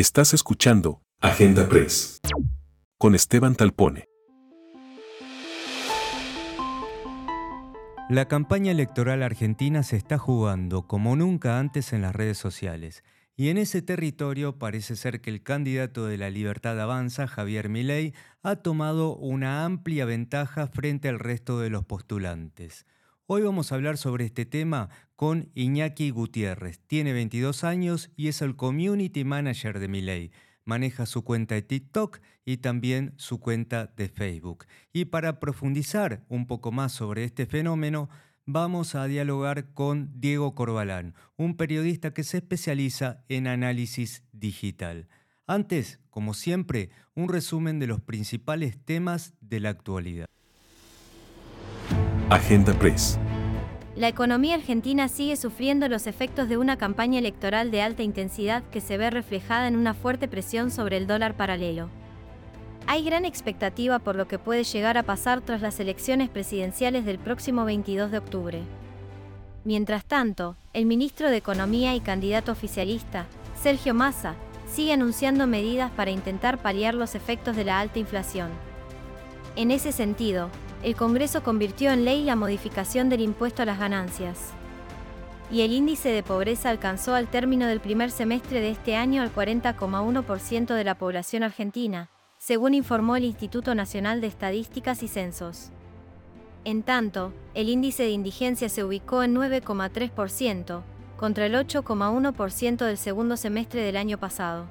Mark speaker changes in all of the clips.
Speaker 1: Estás escuchando Agenda Press con Esteban Talpone.
Speaker 2: La campaña electoral argentina se está jugando como nunca antes en las redes sociales. Y en ese territorio parece ser que el candidato de la Libertad Avanza, Javier Milei, ha tomado una amplia ventaja frente al resto de los postulantes. Hoy vamos a hablar sobre este tema con Iñaki Gutiérrez. Tiene 22 años y es el community manager de Miley. Maneja su cuenta de TikTok y también su cuenta de Facebook. Y para profundizar un poco más sobre este fenómeno, vamos a dialogar con Diego Corbalán, un periodista que se especializa en análisis digital. Antes, como siempre, un resumen de los principales temas de la actualidad.
Speaker 1: Agenda Press.
Speaker 3: La economía argentina sigue sufriendo los efectos de una campaña electoral de alta intensidad que se ve reflejada en una fuerte presión sobre el dólar paralelo. Hay gran expectativa por lo que puede llegar a pasar tras las elecciones presidenciales del próximo 22 de octubre. Mientras tanto, el ministro de Economía y candidato oficialista, Sergio Massa, sigue anunciando medidas para intentar paliar los efectos de la alta inflación. En ese sentido, el Congreso convirtió en ley la modificación del impuesto a las ganancias. Y el índice de pobreza alcanzó al término del primer semestre de este año al 40,1% de la población argentina, según informó el Instituto Nacional de Estadísticas y Censos. En tanto, el índice de indigencia se ubicó en 9,3%, contra el 8,1% del segundo semestre del año pasado.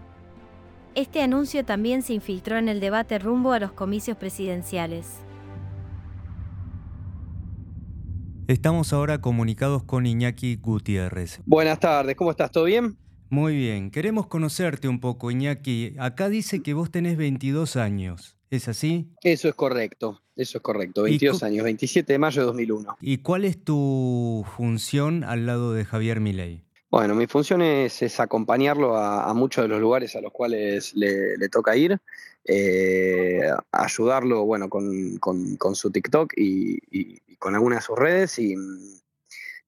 Speaker 3: Este anuncio también se infiltró en el debate rumbo a los comicios presidenciales.
Speaker 2: Estamos ahora comunicados con Iñaki Gutiérrez.
Speaker 4: Buenas tardes, ¿cómo estás? ¿Todo bien?
Speaker 2: Muy bien, queremos conocerte un poco, Iñaki. Acá dice que vos tenés 22 años, ¿es así?
Speaker 4: Eso es correcto, eso es correcto, 22 años, 27 de mayo de 2001.
Speaker 2: ¿Y cuál es tu función al lado de Javier Milei?
Speaker 4: Bueno, mi función es, acompañarlo a, muchos de los lugares a los cuales le, toca ir, eh, ayudarlo bueno, con, su TikTok y, con algunas de sus redes y,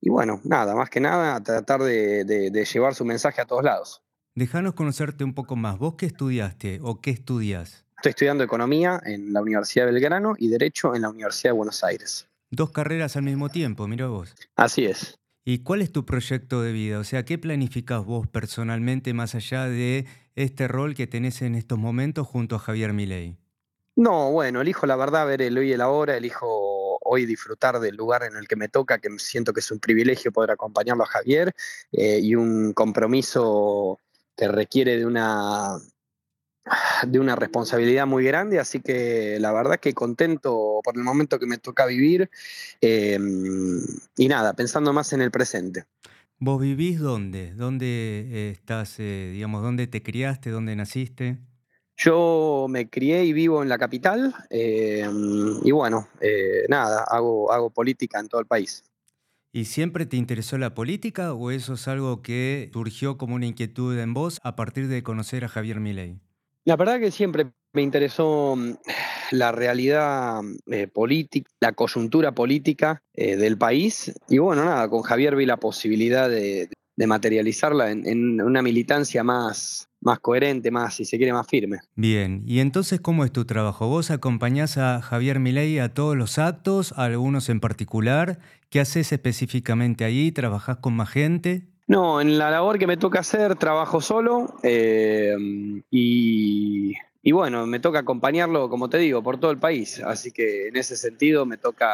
Speaker 4: bueno, nada, más que nada tratar de, llevar su mensaje a todos lados.
Speaker 2: Déjanos conocerte un poco más. ¿Vos qué estudiaste o qué estudias?
Speaker 4: Estoy estudiando Economía en la Universidad de Belgrano y Derecho en la Universidad de Buenos Aires.
Speaker 2: Dos carreras al mismo tiempo, mira vos.
Speaker 4: Así es.
Speaker 2: ¿Y cuál es tu proyecto de vida? O sea, ¿qué planificas vos personalmente más allá de este rol que tenés en estos momentos junto a Javier Milei?
Speaker 4: No, bueno, elijo la verdad ver el hoy y el ahora, elijo hoy disfrutar del lugar en el que me toca, que siento que es un privilegio poder acompañarlo a Javier eh, y un compromiso que requiere de una de una responsabilidad muy grande, así que la verdad que contento por el momento que me toca vivir em, y nada, pensando más en el presente.
Speaker 2: ¿Vos vivís dónde? ¿Dónde eh, estás, eh, digamos, dónde te criaste, dónde naciste?
Speaker 4: Yo me crié y vivo en la capital em, y bueno, eh, nada, hago, hago política en todo el país.
Speaker 2: ¿Y siempre te interesó la política o eso es algo que surgió como una inquietud en vos a partir de conocer a Javier Milei?
Speaker 4: La verdad que siempre me interesó mm, la realidad eh, política, la coyuntura política eh, del país. Y bueno, nada, con Javier vi la posibilidad de, materializarla en, una militancia más, más coherente, más, si se quiere, más firme.
Speaker 2: Bien, y entonces, ¿cómo es tu trabajo? ¿Vos acompañás a Javier Milei a todos los actos, a algunos en particular? ¿Qué haces específicamente ahí? ¿Trabajás con más gente?
Speaker 4: No, en la labor que me toca hacer trabajo solo eh, y, bueno, me toca acompañarlo, como te digo, por todo el país. Así que en ese sentido me toca,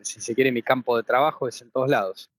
Speaker 4: si se quiere, mi campo de trabajo es en todos lados.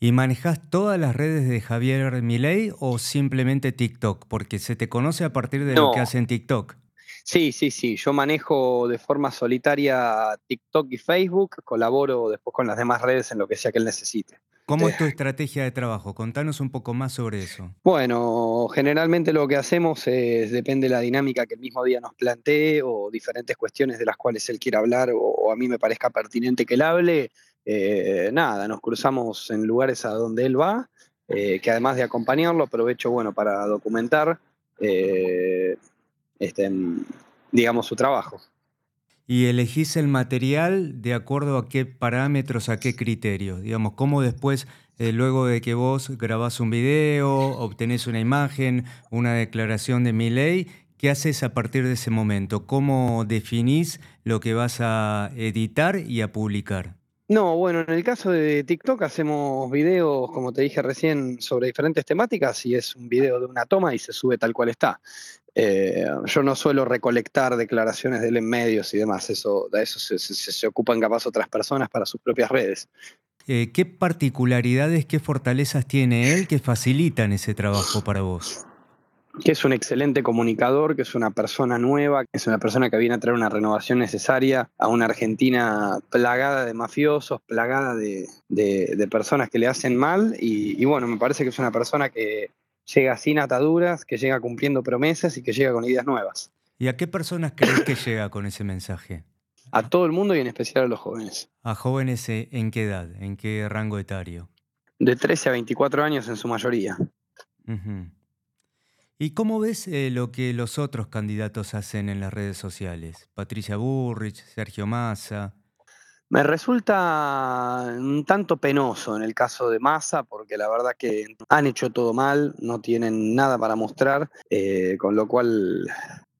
Speaker 2: ¿Y manejas todas las redes de Javier Milei o simplemente TikTok? Porque se te conoce a partir de lo que hace en TikTok.
Speaker 4: Sí, sí, sí. Yo manejo de forma solitaria TikTok y Facebook, colaboro después con las demás redes en lo que sea que él necesite.
Speaker 2: ¿Cómo es tu estrategia de trabajo? Contanos un poco más sobre eso.
Speaker 4: Bueno, generalmente lo que hacemos es, depende de la dinámica que el mismo día nos plantee o diferentes cuestiones de las cuales él quiera hablar o, a mí me parezca pertinente que él hable. Eh, nada, nos cruzamos en lugares a donde él va, eh, que además de acompañarlo, aprovecho bueno, para documentar, eh, este, digamos, su trabajo
Speaker 2: y elegís el material de acuerdo a qué parámetros, a qué criterios. Digamos, cómo después luego de que vos grabás un video, obtenés una imagen, una declaración de mi ley, ¿qué haces a partir de ese momento? ¿Cómo definís lo que vas a editar y a publicar?
Speaker 4: No, bueno, en el caso de TikTok hacemos videos, como te dije recién, sobre diferentes temáticas y es un video de una toma y se sube tal cual está. Eh, yo no suelo recolectar declaraciones de él en medios y demás, eso, de eso se, ocupan capaz otras personas para sus propias redes.
Speaker 2: Eh, ¿Qué particularidades, qué fortalezas tiene él que facilitan ese trabajo para vos?
Speaker 4: Que es un excelente comunicador, que es una persona nueva, que es una persona que viene a traer una renovación necesaria a una Argentina plagada de mafiosos, plagada de, personas que le hacen mal. Y, bueno, me parece que es una persona que llega sin ataduras, que llega cumpliendo promesas y que llega con ideas nuevas.
Speaker 2: ¿Y a qué personas crees que llega con ese mensaje?
Speaker 4: A todo el mundo y en especial a los jóvenes.
Speaker 2: ¿A jóvenes eh, en qué edad? ¿En qué rango etario?
Speaker 4: De 13 a 24 años en su mayoría.
Speaker 2: ¿Y cómo ves eh, lo que los otros candidatos hacen en las redes sociales? Patricia Burrich, Sergio Massa.
Speaker 4: Me resulta un tanto penoso en el caso de Massa, porque la verdad que han hecho todo mal, no tienen nada para mostrar, eh, con lo cual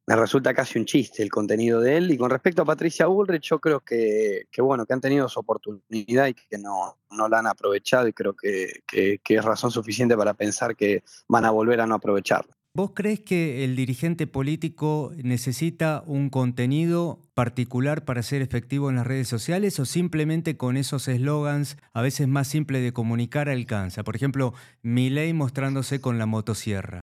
Speaker 4: me resulta casi un chiste el contenido de él. Y con respecto a Patricia Bullrich, yo creo que, bueno, que han tenido su oportunidad y que no, no la han aprovechado y creo que, que, es razón suficiente para pensar que van a volver a no aprovecharla.
Speaker 2: ¿Vos crees que el dirigente político necesita un contenido particular para ser efectivo en las redes sociales o simplemente con esos eslogans a veces más simples de comunicar alcanza? Por ejemplo, ley mostrándose con la motosierra.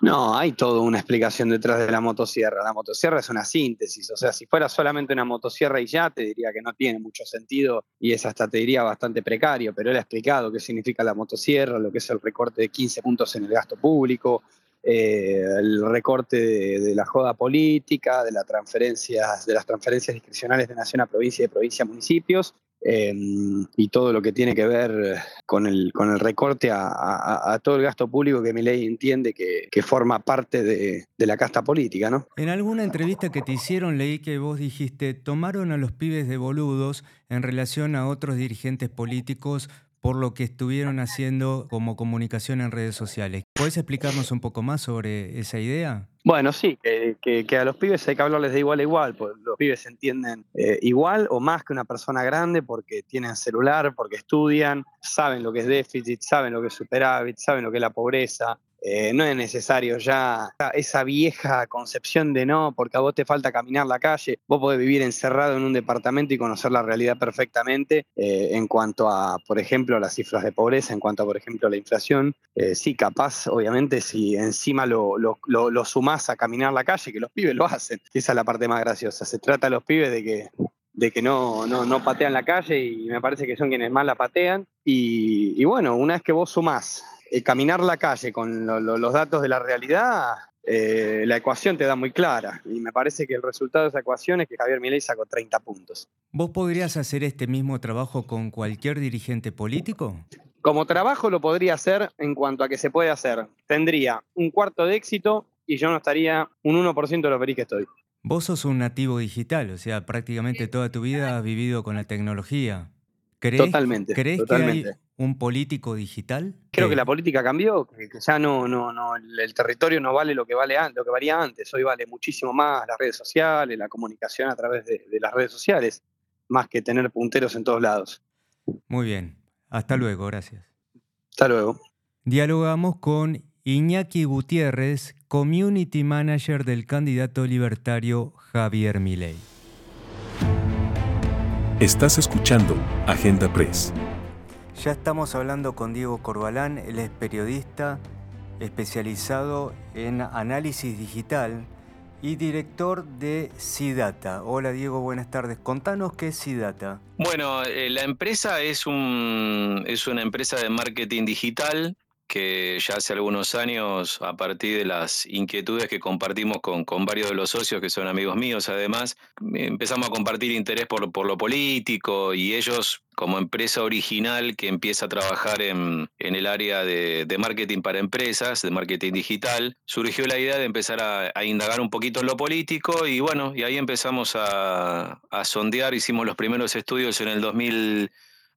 Speaker 4: No, hay toda una explicación detrás de la motosierra. La motosierra es una síntesis, o sea, si fuera solamente una motosierra y ya, te diría que no tiene mucho sentido y es hasta, te diría, bastante precario, pero él ha explicado qué significa la motosierra, lo que es el recorte de 15 puntos en el gasto público, eh, el recorte de, la joda política, de, las transferencias, de las transferencias discrecionales de nación a provincia y de provincia a municipios, em, y todo lo que tiene que ver con el, con el recorte a, todo el gasto público que mi ley entiende que, forma parte de, de, la casta política. ¿no?
Speaker 2: En alguna entrevista que te hicieron leí que vos dijiste, tomaron a los pibes de boludos en relación a otros dirigentes políticos por lo que estuvieron haciendo como comunicación en redes sociales. ¿Puedes explicarnos un poco más sobre esa idea?
Speaker 4: Bueno, sí, que, a los pibes hay que hablarles de igual a igual, porque los pibes entienden eh, igual o más que una persona grande porque tienen celular, porque estudian, saben lo que es déficit, saben lo que es superávit, saben lo que es la pobreza, eh, no es necesario ya esa vieja concepción de no, porque a vos te falta caminar la calle, vos podés vivir encerrado en un departamento y conocer la realidad perfectamente eh, en cuanto a, por ejemplo, las cifras de pobreza, en cuanto a, por ejemplo, la inflación. Eh, sí, capaz, obviamente, si encima lo, lo, lo, sumás a caminar la calle, que los pibes lo hacen, esa es la parte más graciosa. Se trata a los pibes de que de que no, no, no, patean la calle y me parece que son quienes más la patean. Y, y bueno, una vez que vos sumás eh, caminar la calle con los datos de la realidad, eh, la ecuación te da muy clara. Y me parece que el resultado de esa ecuación es que Javier Milei sacó 30 puntos.
Speaker 2: ¿Vos podrías hacer este mismo trabajo con cualquier dirigente político?
Speaker 4: Como trabajo lo podría hacer en cuanto a que se puede hacer. Tendría un cuarto de éxito y yo no estaría un 1% de lo feliz que estoy.
Speaker 2: Vos sos un nativo digital, o sea, prácticamente toda tu vida has vivido con la tecnología.
Speaker 4: totalmente.
Speaker 2: ¿Crees
Speaker 4: totalmente.
Speaker 2: que un político digital?
Speaker 4: Creo que la política cambió, que ya no, no, no, el territorio no vale lo que vale lo que valía antes. Hoy vale muchísimo más las redes sociales, la comunicación a través de, las redes sociales, más que tener punteros en todos lados.
Speaker 2: Muy bien. Hasta luego, gracias.
Speaker 4: Hasta luego.
Speaker 2: Dialogamos con Iñaki Gutiérrez, Community Manager del candidato libertario Javier Milei.
Speaker 1: Estás escuchando Agenda Press.
Speaker 2: Ya estamos hablando con Diego Corbalán, él es periodista especializado en análisis digital y director de SIDATA. Hola Diego, buenas tardes. Contanos qué es SIDATA.
Speaker 5: Bueno, eh, la empresa es, un, es una empresa de marketing digital que ya hace algunos años, a partir de las inquietudes que compartimos con, con, varios de los socios, que son amigos míos además, empezamos a compartir interés por, por lo político y ellos como empresa original que empieza a trabajar en, en el área de, marketing para empresas, de marketing digital, surgió la idea de empezar a, a, indagar un poquito en lo político y bueno, y ahí empezamos a, a sondear, hicimos los primeros estudios en el 2000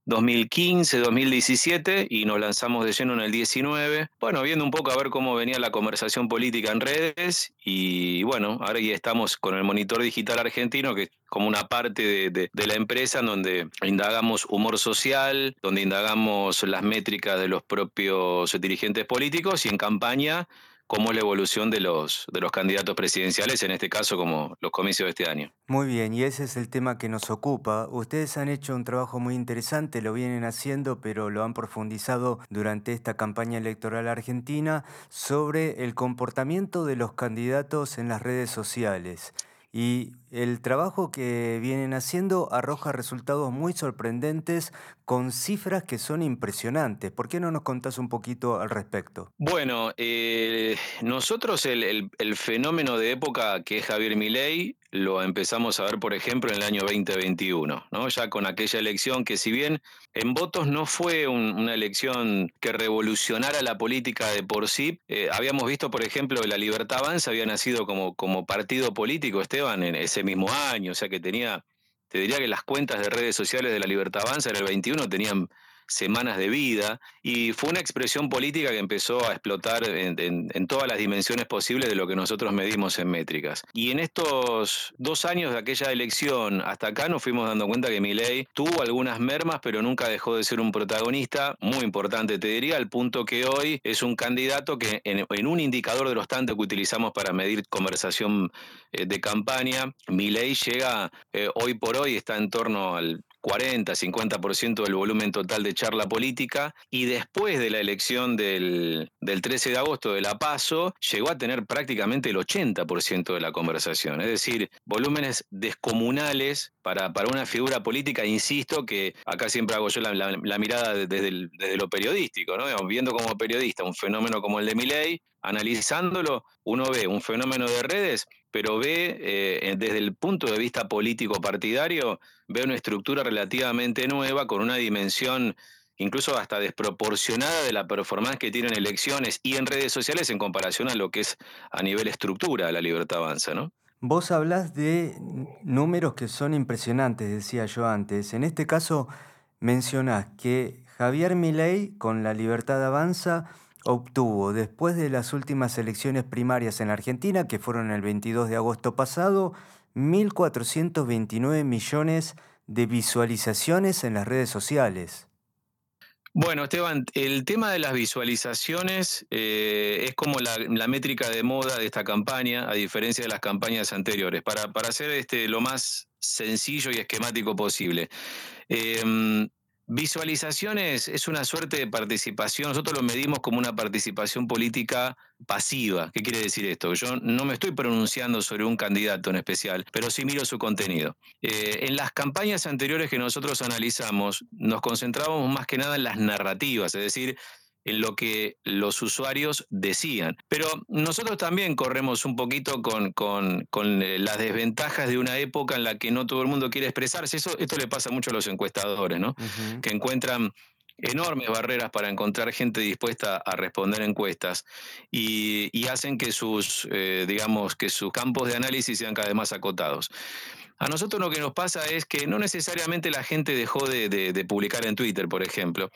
Speaker 5: 2015, 2017 y nos lanzamos de lleno en el 19. Bueno, viendo un poco a ver cómo venía la conversación política en redes y bueno, ahora ya estamos con el monitor digital argentino que es como una parte de, la empresa en donde indagamos humor social, donde indagamos las métricas de los propios dirigentes políticos y en campaña cómo es la evolución de los, de los candidatos presidenciales, en este caso como los comicios de este año.
Speaker 2: Muy bien, y ese es el tema que nos ocupa. Ustedes han hecho un trabajo muy interesante, lo vienen haciendo, pero lo han profundizado durante esta campaña electoral argentina sobre el comportamiento de los candidatos en las redes sociales. Y el trabajo que vienen haciendo arroja resultados muy sorprendentes con cifras que son impresionantes. ¿Por qué no nos contás un poquito al respecto?
Speaker 5: Bueno, eh, nosotros el, fenómeno de época que es Javier Milei lo empezamos a ver, por ejemplo, en el año 2021, ¿no? ya con aquella elección que si bien en votos no fue una elección que revolucionara la política de por sí, eh, habíamos visto, por ejemplo, la Libertad Avanza había nacido como, como partido político, Esteban, en ese mismo año, o sea que tenía, te diría que las cuentas de redes sociales de la Libertad Avanza en el 21 tenían semanas de vida, y fue una expresión política que empezó a explotar en, todas las dimensiones posibles de lo que nosotros medimos en métricas. Y en estos dos años de aquella elección hasta acá nos fuimos dando cuenta que Milei tuvo algunas mermas, pero nunca dejó de ser un protagonista muy importante, te diría, al punto que hoy es un candidato que en, un indicador de los tantos que utilizamos para medir conversación eh, de campaña, Milei llega eh, hoy por hoy, está en torno al 40, 50% del volumen total de charla política y después de la elección del, 13 de agosto de La Paso llegó a tener prácticamente el 80% de la conversación, es decir, volúmenes descomunales para, para una figura política, insisto que acá siempre hago yo la, mirada desde, desde, lo periodístico, ¿no? viendo como periodista un fenómeno como el de Miley, analizándolo, uno ve un fenómeno de redes, pero ve eh, desde el punto de vista político partidario, ve una estructura relativamente nueva con una dimensión incluso hasta desproporcionada de la performance que tienen elecciones y en redes sociales en comparación a lo que es a nivel estructura la libertad avanza, ¿no?
Speaker 2: Vos hablas de números que son impresionantes, decía yo antes. En este caso mencionás que Javier Milei con la libertad avanza obtuvo después de las últimas elecciones primarias en Argentina, que fueron el 22 de agosto pasado, 1.429 millones de visualizaciones en las redes sociales.
Speaker 5: Bueno, Esteban, el tema de las visualizaciones eh, es como la, métrica de moda de esta campaña, a diferencia de las campañas anteriores, para, para hacer este, lo más sencillo y esquemático posible. Em, Visualizaciones es una suerte de participación, nosotros lo medimos como una participación política pasiva. ¿Qué quiere decir esto? Yo no me estoy pronunciando sobre un candidato en especial, pero sí miro su contenido. Eh, en las campañas anteriores que nosotros analizamos, nos concentrábamos más que nada en las narrativas, es decir, en lo que los usuarios decían. Pero nosotros también corremos un poquito con, eh, las desventajas de una época en la que no todo el mundo quiere expresarse. Eso, esto le pasa mucho a los encuestadores, ¿no? Que encuentran enormes barreras para encontrar gente dispuesta a responder encuestas y, hacen que sus, eh, digamos, que sus campos de análisis sean cada vez más acotados. A nosotros lo que nos pasa es que no necesariamente la gente dejó de, publicar en Twitter, por ejemplo,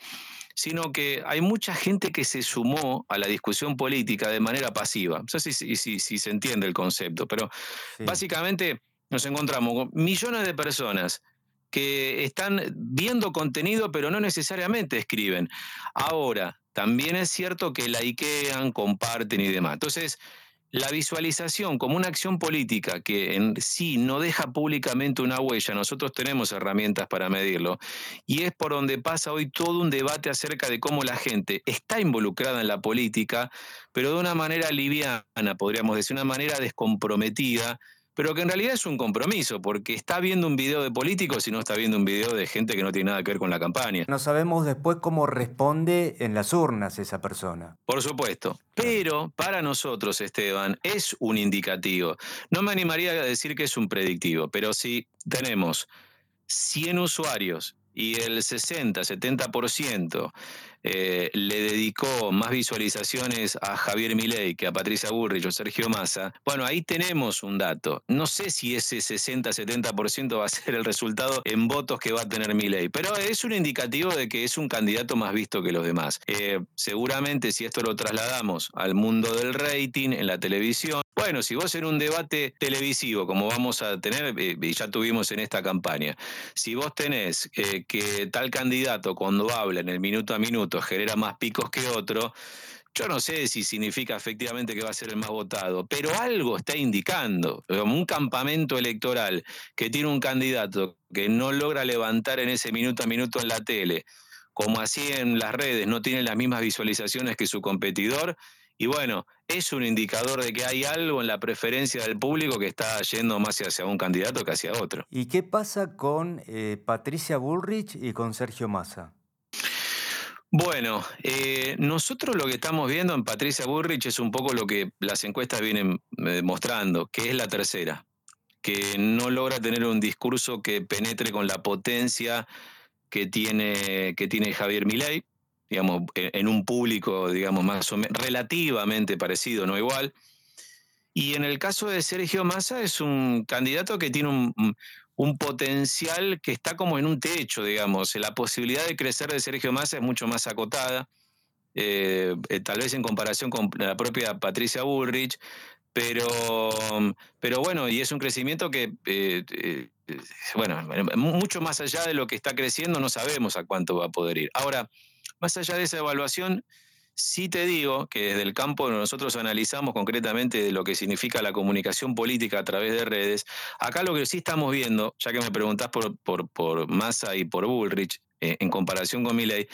Speaker 5: sino que hay mucha gente que se sumó a la discusión política de manera pasiva. No sé si, se entiende el concepto, pero básicamente nos encontramos con millones de personas que están viendo contenido, pero no necesariamente escriben. Ahora, también es cierto que likean, comparten y demás. Entonces, la visualización como una acción política que en sí no deja públicamente una huella, nosotros tenemos herramientas para medirlo, y es por donde pasa hoy todo un debate acerca de cómo la gente está involucrada en la política, pero de una manera liviana, podríamos decir, una manera descomprometida, pero que en realidad es un compromiso, porque está viendo un video de políticos y no está viendo un video de gente que no tiene nada que ver con la campaña.
Speaker 2: No sabemos después cómo responde en las urnas esa persona.
Speaker 5: Por supuesto, pero para nosotros, Esteban, es un indicativo. No me animaría a decir que es un predictivo, pero si tenemos 100 usuarios y el 60, 70% eh, le dedicó más visualizaciones a Javier Milei que a Patricia Burrich o Sergio Massa, bueno, ahí tenemos un dato. No sé si ese 60-70% va a ser el resultado en votos que va a tener Milei, pero es un indicativo de que es un candidato más visto que los demás. Eh, seguramente si esto lo trasladamos al mundo del rating, en la televisión, bueno, si vos en un debate televisivo, como vamos a tener, eh, y ya tuvimos en esta campaña, si vos tenés que tal candidato cuando habla en el minuto a minuto, genera más picos que otro, yo no sé si significa efectivamente que va a ser el más votado, pero algo está indicando. Un campamento electoral que tiene un candidato que no logra levantar en ese minuto a minuto en la tele, como así en las redes, no tiene las mismas visualizaciones que su competidor. Y bueno, es un indicador de que hay algo en la preferencia del público que está yendo más hacia un candidato que hacia otro.
Speaker 2: ¿Y qué pasa con eh, Patricia Bullrich y con Sergio Massa?
Speaker 5: Bueno, eh, nosotros lo que estamos viendo en Patricia Burrich es un poco lo que las encuestas vienen eh, mostrando, que es la tercera, que no logra tener un discurso que penetre con la potencia que tiene, que tiene Javier Milei, digamos, en un público, digamos, más o menos relativamente parecido, no igual. Y en el caso de Sergio Massa es un candidato que tiene un, un potencial que está como en un techo, digamos. La posibilidad de crecer de Sergio Massa es mucho más acotada, eh, eh, tal vez en comparación con la propia Patricia Bullrich, pero, pero bueno, y es un crecimiento que, eh, bueno, mucho más allá de lo que está creciendo, no sabemos a cuánto va a poder ir. Ahora, más allá de esa evaluación, Sí te digo que desde el campo nosotros analizamos concretamente lo que significa la comunicación política a través de redes. Acá lo que sí estamos viendo, ya que me preguntás por, por, Massa y por Bullrich, eh, en comparación con Milley,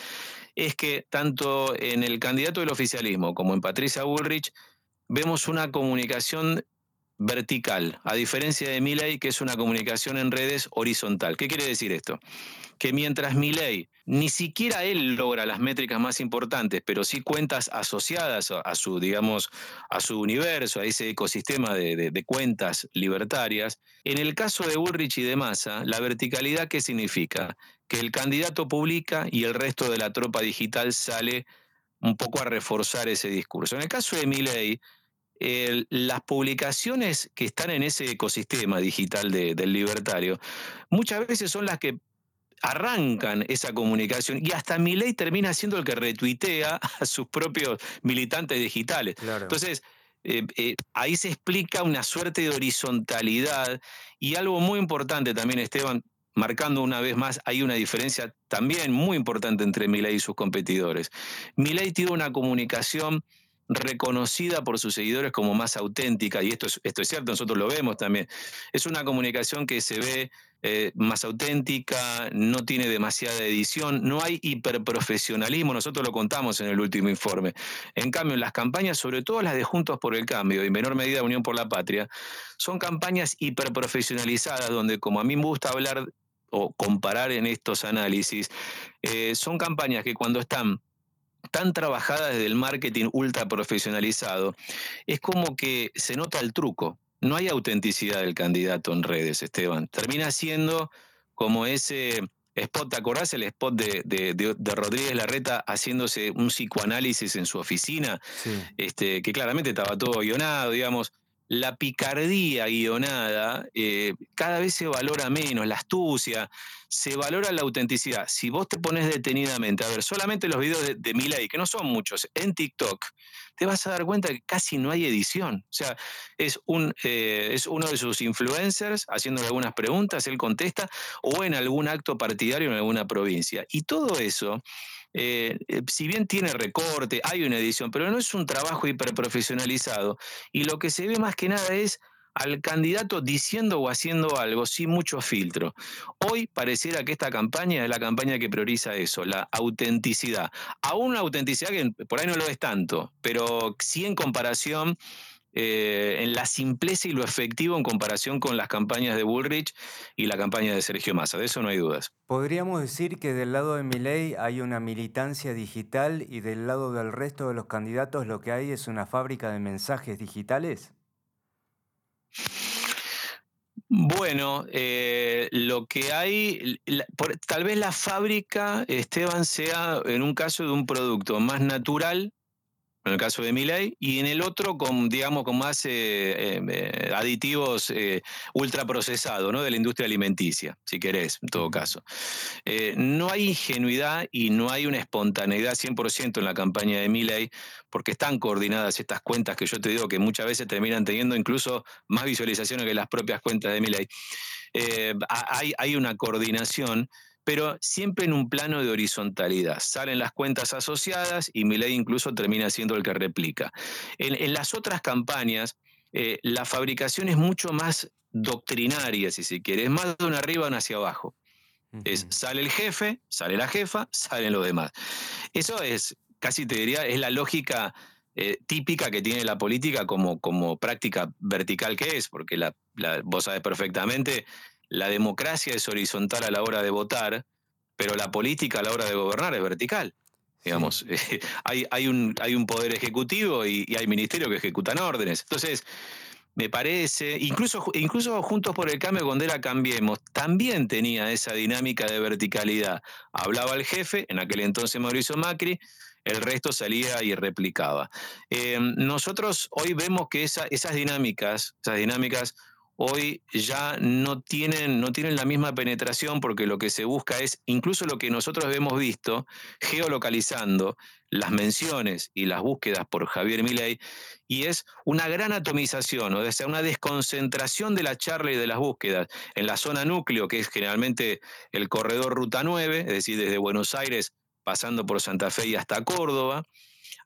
Speaker 5: es que tanto en el candidato del oficialismo como en Patricia Bullrich vemos una comunicación vertical, a diferencia de Milley, que es una comunicación en redes horizontal. ¿Qué quiere decir esto? Que mientras Milley ni siquiera él logra las métricas más importantes, pero sí cuentas asociadas a su, digamos, a su universo, a ese ecosistema de, cuentas libertarias, en el caso de Bullrich y de Massa, la verticalidad, ¿qué significa? Que el candidato publica y el resto de la tropa digital sale un poco a reforzar ese discurso. En el caso de Milley, las publicaciones que están en ese ecosistema digital del libertario muchas veces son las que arrancan esa comunicación y hasta ley termina siendo el que retuitea a sus propios militantes digitales. Entonces, eh, eh, ahí se explica una suerte de horizontalidad y algo muy importante también, Esteban, marcando una vez más, hay una diferencia también muy importante entre Milei y sus competidores. Milei tiene una comunicación reconocida por sus seguidores como más auténtica, y esto es, esto es cierto, nosotros lo vemos también. Es una comunicación que se ve eh, más auténtica, no tiene demasiada edición, no hay hiperprofesionalismo, nosotros lo contamos en el último informe. En cambio, en las campañas, sobre todo las de Juntos por el Cambio y en menor medida Unión por la Patria, son campañas hiperprofesionalizadas donde, como a mí me gusta hablar o comparar en estos análisis, eh, son campañas que cuando están tan trabajada desde el marketing ultra profesionalizado, es como que se nota el truco. No hay autenticidad del candidato en redes, Esteban. Termina siendo como ese spot, ¿te acordás el spot de, de, Rodríguez Larreta haciéndose un psicoanálisis en su oficina? Este, que claramente estaba todo guionado, digamos la picardía guionada eh, cada vez se valora menos, la astucia, se valora la autenticidad. Si vos te pones detenidamente a ver solamente los videos de, de Miley, que no son muchos, en TikTok, te vas a dar cuenta que casi no hay edición. O sea, es, un, eh, es uno de sus influencers haciéndole algunas preguntas, él contesta, o en algún acto partidario en alguna provincia. Y todo eso eh, eh, si bien tiene recorte, hay una edición, pero no es un trabajo hiperprofesionalizado. Y lo que se ve más que nada es al candidato diciendo o haciendo algo sin mucho filtro. Hoy pareciera que esta campaña es la campaña que prioriza eso, la autenticidad. Aún una autenticidad que por ahí no lo es tanto, pero sí en comparación eh, en la simpleza y lo efectivo en comparación con las campañas de Bullrich y la campaña de Sergio Massa, de eso no hay dudas.
Speaker 2: ¿Podríamos decir que del lado de Milei hay una militancia digital y del lado del resto de los candidatos lo que hay es una fábrica de mensajes digitales?
Speaker 5: Bueno, eh, lo que hay, tal vez la fábrica, Esteban, sea en un caso de un producto más natural en el caso de Miley, y en el otro con, digamos, con más eh, eh, aditivos eh, ultraprocesados, ¿no? De la industria alimenticia, si querés, en todo caso. no hay ingenuidad y no hay una espontaneidad 100% en la campaña de Miley, porque están coordinadas estas cuentas que yo te digo que muchas veces terminan teniendo incluso más visualizaciones que las propias cuentas de Miley. hay, hay una coordinación pero siempre en un plano de horizontalidad. Salen las cuentas asociadas y mi ley incluso termina siendo el que replica. En, las otras campañas, eh, la fabricación es mucho más doctrinaria, si se quiere, es más de un arriba a un hacia abajo. Es, sale el jefe, sale la jefa, salen los demás. Eso es, casi te diría, es la lógica eh, típica que tiene la política como, como práctica vertical que es, porque la, vos sabés perfectamente, la democracia es horizontal a la hora de votar, pero la política a la hora de gobernar es vertical. Digamos, hay, hay, un, hay un poder ejecutivo y, hay ministerios que ejecutan órdenes. Entonces, me parece, incluso, incluso Juntos por el Cambio, cuando era Cambiemos, también tenía esa dinámica de verticalidad. Hablaba el jefe, en aquel entonces Mauricio Macri, el resto salía y replicaba. Eh, nosotros hoy vemos que esas dinámicas, esas dinámicas hoy ya no tienen, no tienen la misma penetración porque lo que se busca es, incluso lo que nosotros hemos visto, geolocalizando las menciones y las búsquedas por Javier Milei, y es una gran atomización, o sea, una desconcentración de la charla y de las búsquedas en la zona núcleo, que es generalmente el corredor Ruta 9, es decir, desde Buenos Aires pasando por Santa Fe y hasta Córdoba,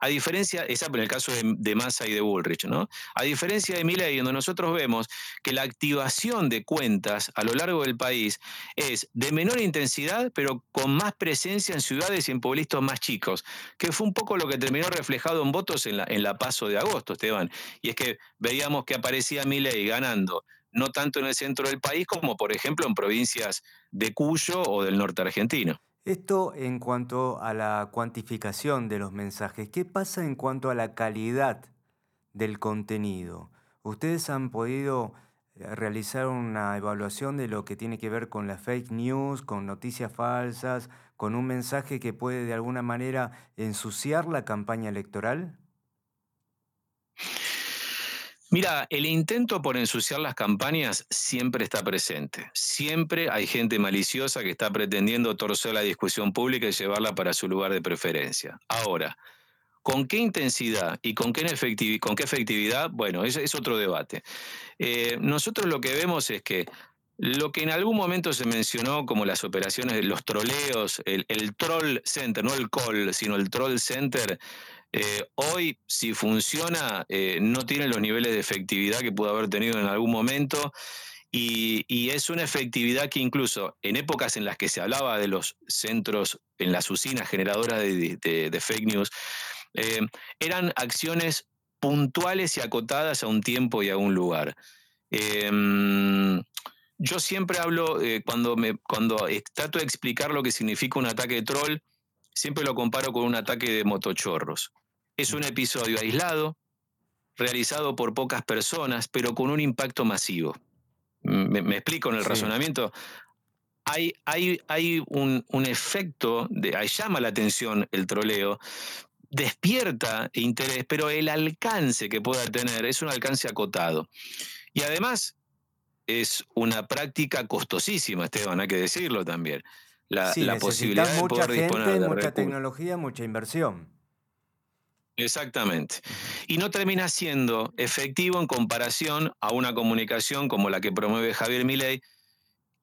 Speaker 5: a diferencia, esa en el caso de, Massa y de Bullrich, ¿no? A diferencia de Milley, donde nosotros vemos que la activación de cuentas a lo largo del país es de menor intensidad, pero con más presencia en ciudades y en pueblitos más chicos, que fue un poco lo que terminó reflejado en votos en la, en la paso de agosto, Esteban. Y es que veíamos que aparecía Milley ganando no tanto en el centro del país como, por ejemplo, en provincias de Cuyo o del norte argentino.
Speaker 2: Esto en cuanto a la cuantificación de los mensajes. ¿Qué pasa en cuanto a la calidad del contenido? ¿Ustedes han podido eh, realizar una evaluación de lo que tiene que ver con la fake news, con noticias falsas, con un mensaje que puede de alguna manera ensuciar la campaña electoral?
Speaker 5: Mira, el intento por ensuciar las campañas siempre está presente. Siempre hay gente maliciosa que está pretendiendo torcer la discusión pública y llevarla para su lugar de preferencia. Ahora, ¿con qué intensidad y con qué, efectividad? Bueno, ese es otro debate. Eh, nosotros lo que vemos es que lo que en algún momento se mencionó como las operaciones los troleos, el, el troll center, no el call, sino el troll center, eh, hoy, si funciona, eh, no tiene los niveles de efectividad que pudo haber tenido en algún momento. Y, es una efectividad que incluso en épocas en las que se hablaba de los centros, en las usinas generadoras de, fake news, eh, eran acciones puntuales y acotadas a un tiempo y a un lugar. Em, yo siempre hablo, cuando, me, cuando trato de explicar lo que significa un ataque de troll, siempre lo comparo con un ataque de motochorros. Es un episodio aislado, realizado por pocas personas, pero con un impacto masivo. Me, explico en el razonamiento. Hay, hay, hay un, efecto, de, ahí llama la atención el troleo, despierta interés, pero el alcance que pueda tener es un alcance acotado. Y además es una práctica costosísima, Esteban, hay que decirlo también.
Speaker 2: La, la posibilidad de mucha poder gente, mucha tecnología, mucha inversión.
Speaker 5: Exactamente. Y no termina siendo efectivo en comparación a una comunicación como la que promueve Javier Milei,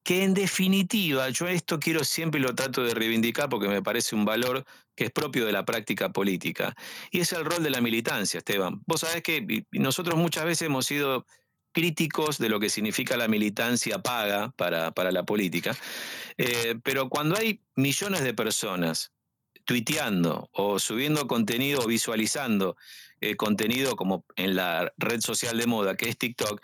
Speaker 5: que en definitiva, yo esto quiero siempre y lo trato de reivindicar porque me parece un valor que es propio de la práctica política. Y es el rol de la militancia, Esteban. Vos sabés que nosotros muchas veces hemos sido críticos de lo que significa la militancia paga para, la política, eh, pero cuando hay millones de personas tuiteando o subiendo contenido o visualizando eh, contenido como en la red social de moda que es TikTok.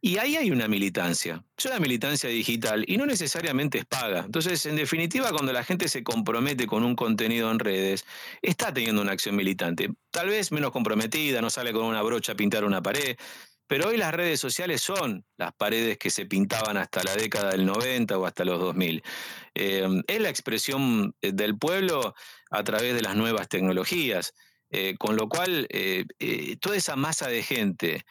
Speaker 5: Y ahí hay una militancia, es una militancia digital y no necesariamente es paga. Entonces, en definitiva, cuando la gente se compromete con un contenido en redes, está teniendo una acción militante. Tal vez menos comprometida, no sale con una brocha a pintar una pared, Pero hoy las redes sociales son las paredes que se pintaban hasta la década del 90 o hasta los 2000. Eh, es la expresión eh, del pueblo a través de las nuevas tecnologías, eh, con lo cual toda esa masa de gente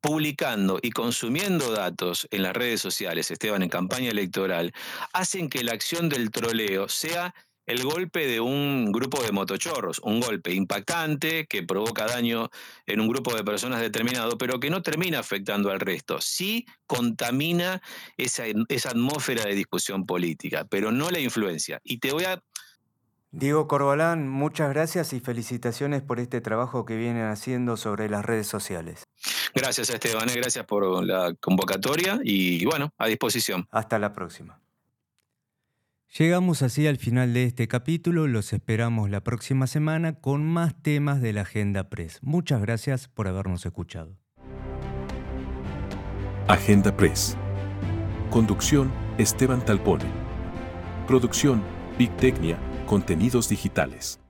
Speaker 5: publicando y consumiendo datos en las redes sociales, Esteban, en campaña electoral, hacen que la acción del troleo sea el golpe de un grupo de motochorros, un golpe impactante que provoca daño en un grupo de personas determinado, pero que no termina afectando al resto. Sí contamina esa, esa atmósfera de discusión política, pero no la influencia. Y te voy a
Speaker 2: Diego Corbalán, muchas gracias y felicitaciones por este trabajo que vienen haciendo sobre las redes sociales.
Speaker 5: Gracias, Esteban, eh, gracias por la convocatoria y bueno, a disposición.
Speaker 2: Hasta la próxima. Llegamos así al final de este capítulo, los esperamos la próxima semana con más temas de la Agenda Press. Muchas gracias por habernos escuchado.
Speaker 1: Agenda Press. Conducción, Esteban Talpone. Producción, Big Tecnia, contenidos digitales.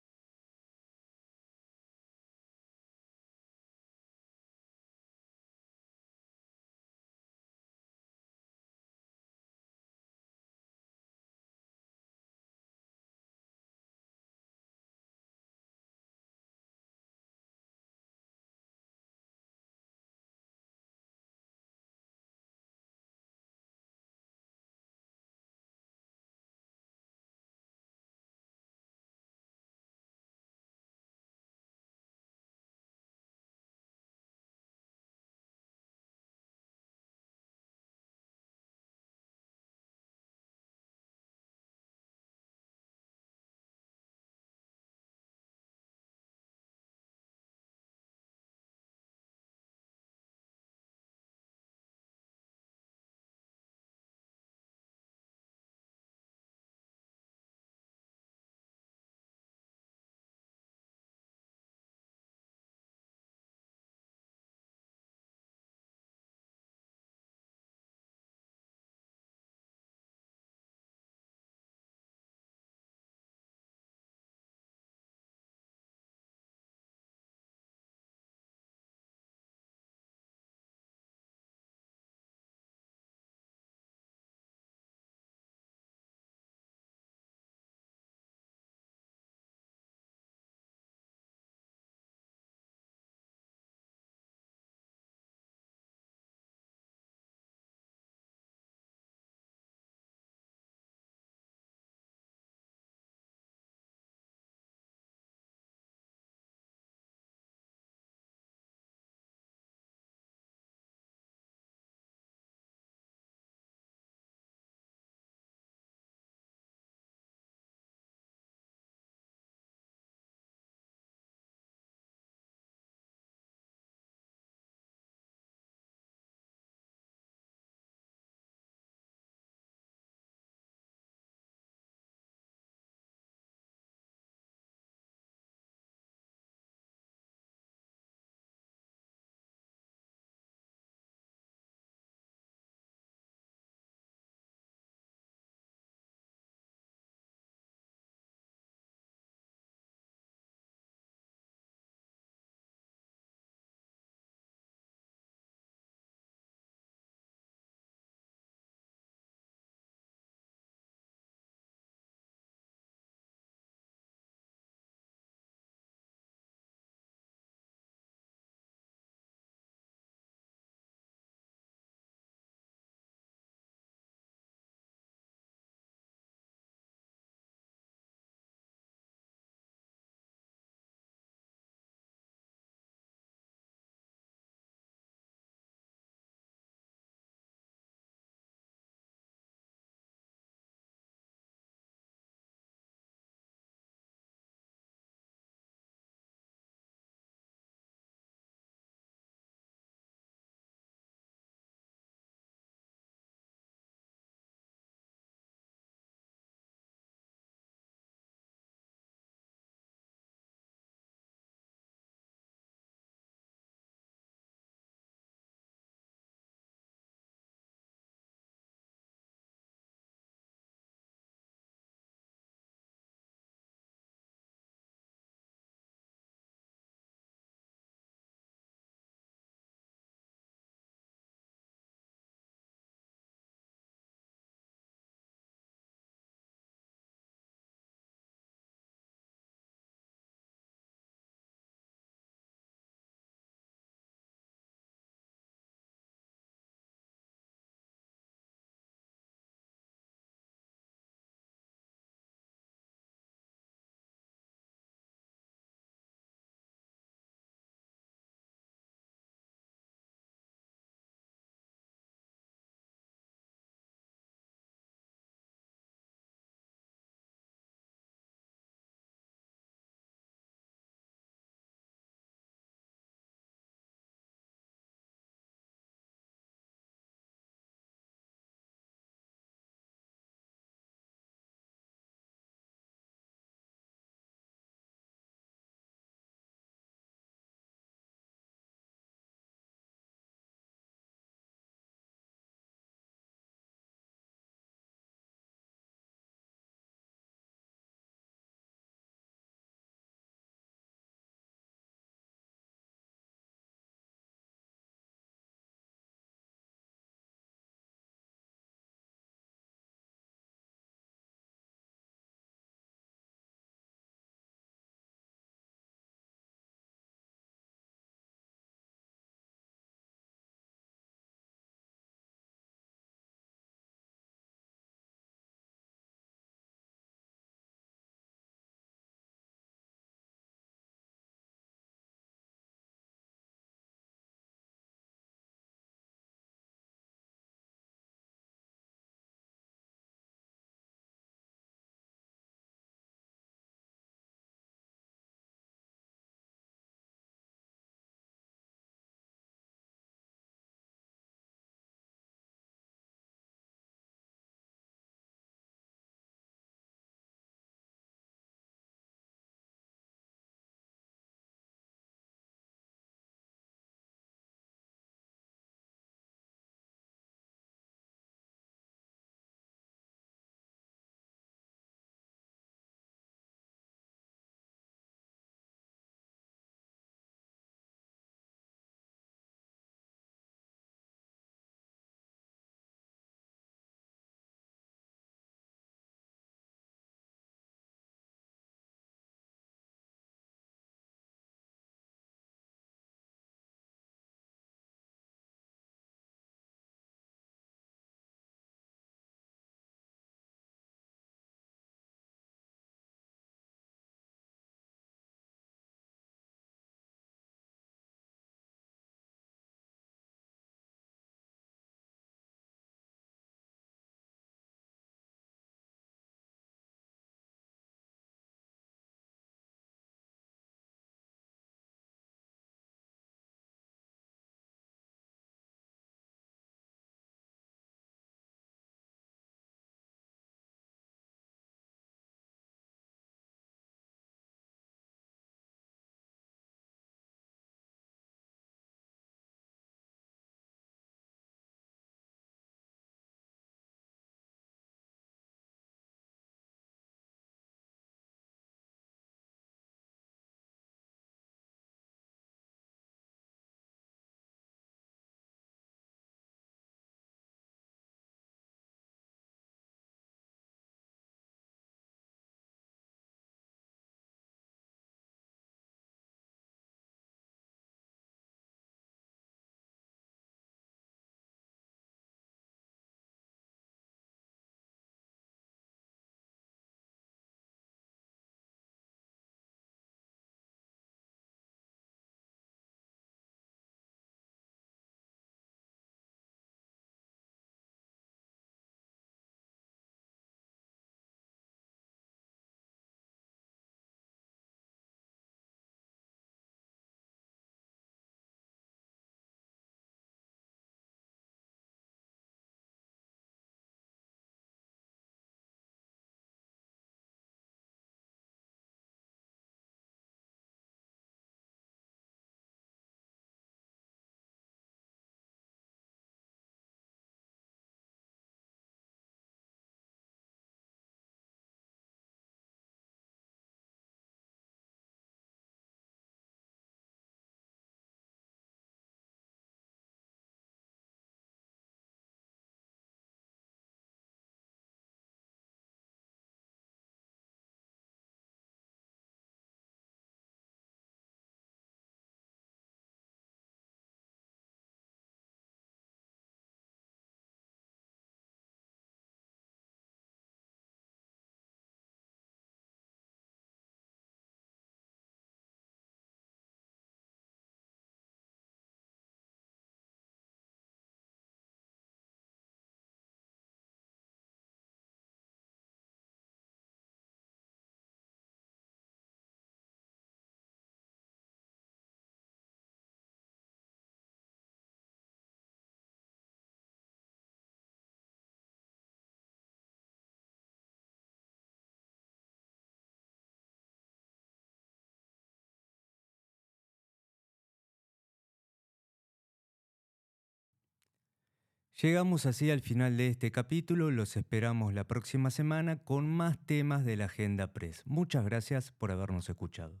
Speaker 2: Llegamos así al final de este capítulo, los esperamos la próxima semana con más temas de la Agenda Press. Muchas gracias por habernos escuchado.